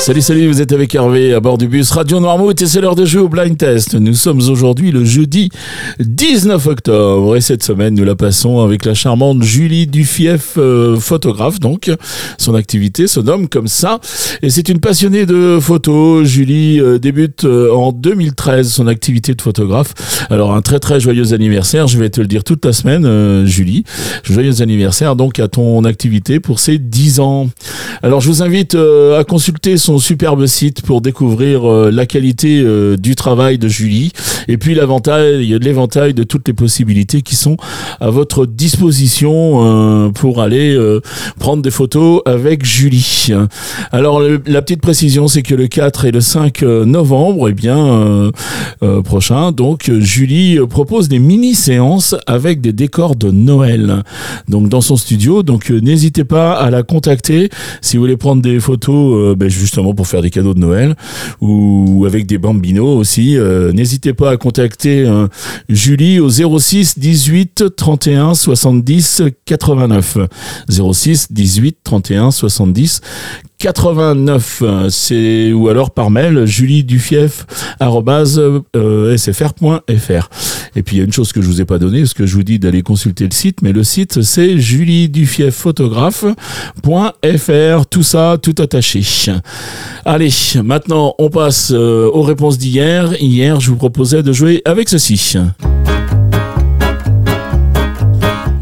Salut, salut, vous êtes avec Hervé à bord du bus Radio Noirmouth et c'est l'heure de jouer au blind test. Nous sommes aujourd'hui le jeudi 19 octobre et cette semaine nous la passons avec la charmante Julie Dufief, euh, photographe donc. Son activité se nomme comme ça et c'est une passionnée de photos. Julie euh, débute euh, en 2013 son activité de photographe. Alors un très très joyeux anniversaire, je vais te le dire toute la semaine Julie. Joyeux anniversaire donc à ton activité pour ces 10 ans. Alors je vous invite à consulter superbe site pour découvrir euh, la qualité euh, du travail de Julie et puis l'avantage, l'éventail de toutes les possibilités qui sont à votre disposition euh, pour aller prendre des photos avec Julie. Alors la petite précision, c'est que le 4 et le 5 novembre, eh bien prochain, donc Julie propose des mini séances avec des décors de Noël. Donc dans son studio, donc n'hésitez pas à la contacter si vous voulez prendre des photos, ben, justement pour faire des cadeaux de Noël ou avec des bambinos aussi. Euh, n'hésitez pas à contacter euh, Julie au 06 18 31 70 89. 06 18 31 70 89 c'est ou alors par mail juliedufief@sfr.fr et puis il y a une chose que je vous ai pas donnée parce que je vous dis d'aller consulter le site mais le site c'est juliedufiefphotographe.fr tout ça tout attaché. Allez maintenant on passe euh, aux réponses d'hier. Hier je vous proposais de jouer avec ceci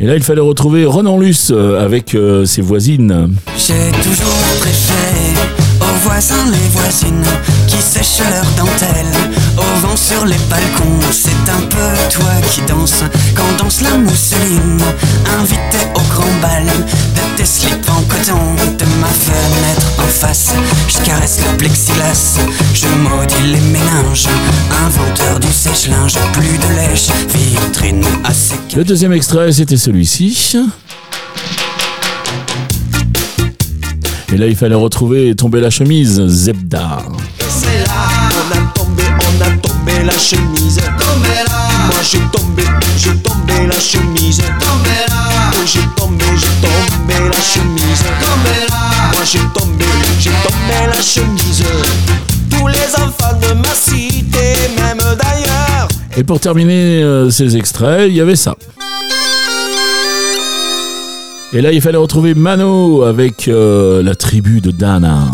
et là, il fallait retrouver Renan Luce euh, avec euh, ses voisines. J'ai toujours préféré aux voisins les voisines qui sèchent leurs dentelles au vent sur les balcons. C'est un peu toi qui danse quand danse la mousseline. Invité au grand bal de tes slips en coton, de ma fenêtre en face. Je caresse le plexiglas, je maudis les méninges. Inventeur du sèche-linge, plus de lèche, vitrine assez. Le deuxième extrait, c'était celui-ci. Et là, il fallait retrouver tomber la chemise, Zebda. Et c'est là qu'on a tombé, on a tombé la chemise. Tombé là. Et pour terminer euh, ces extraits, il y avait ça. Et là, il fallait retrouver Mano avec euh, la tribu de Dana.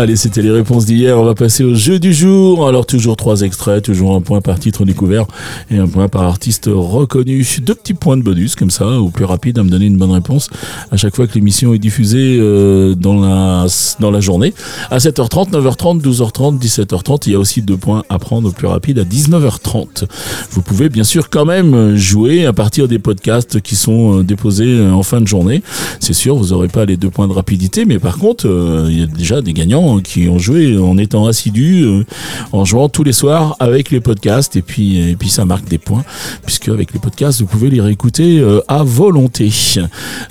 Allez, c'était les réponses d'hier. On va passer au jeu du jour. Alors, toujours trois extraits, toujours un point par titre découvert et un point par artiste reconnu. Deux petits points de bonus, comme ça, au plus rapide à me donner une bonne réponse à chaque fois que l'émission est diffusée euh, dans, la, dans la journée. À 7h30, 9h30, 12h30, 17h30. Il y a aussi deux points à prendre au plus rapide à 19h30. Vous pouvez bien sûr quand même jouer à partir des podcasts qui sont euh, déposés euh, en fin de journée. C'est sûr, vous n'aurez pas les deux points de rapidité, mais par contre, il y a déjà des gagnants qui ont joué en étant assidus, euh, en jouant tous les soirs avec les podcasts. Et puis, et puis ça marque des points, puisque avec les podcasts, vous pouvez les réécouter euh, à volonté.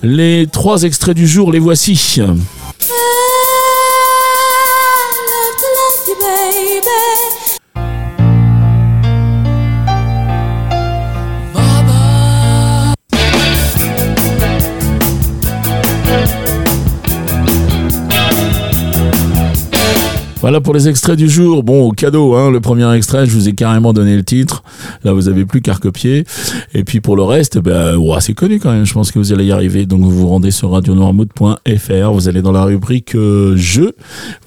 Les trois extraits du jour, les voici. Voilà pour les extraits du jour. Bon, cadeau, hein, le premier extrait, je vous ai carrément donné le titre. Là, vous avez plus qu'à recopier. Et puis pour le reste, ben, c'est connu quand même. Je pense que vous allez y arriver. Donc vous vous rendez sur radionoirmouth.fr. Vous allez dans la rubrique euh, jeu.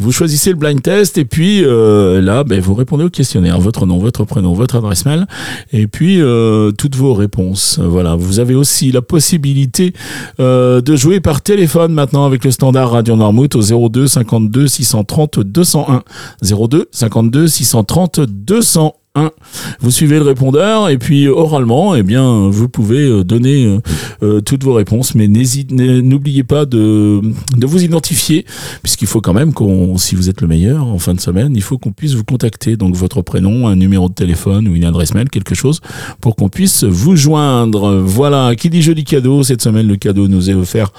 Vous choisissez le blind test et puis euh, là, ben, vous répondez au questionnaire. Votre nom, votre prénom, votre adresse mail et puis euh, toutes vos réponses. Voilà. Vous avez aussi la possibilité de jouer par téléphone maintenant avec le standard Radio Noirmouth au 02 52 630 200 02 52 630 201. 1. Vous suivez le répondeur et puis oralement, eh bien, vous pouvez euh, donner euh, euh, toutes vos réponses, mais n'oubliez pas de, de vous identifier, puisqu'il faut quand même qu'on, si vous êtes le meilleur en fin de semaine, il faut qu'on puisse vous contacter. Donc votre prénom, un numéro de téléphone ou une adresse mail, quelque chose, pour qu'on puisse vous joindre. Voilà, qui dit joli cadeau, cette semaine le cadeau nous est offert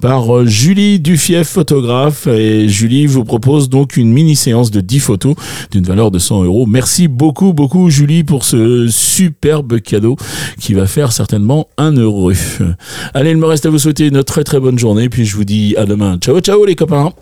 par Julie Dufief, photographe, et Julie vous propose donc une mini séance de 10 photos d'une valeur de 100 euros. Merci beaucoup beaucoup Julie pour ce superbe cadeau qui va faire certainement un heureux. Allez, il me reste à vous souhaiter une très très bonne journée, puis je vous dis à demain. Ciao ciao les copains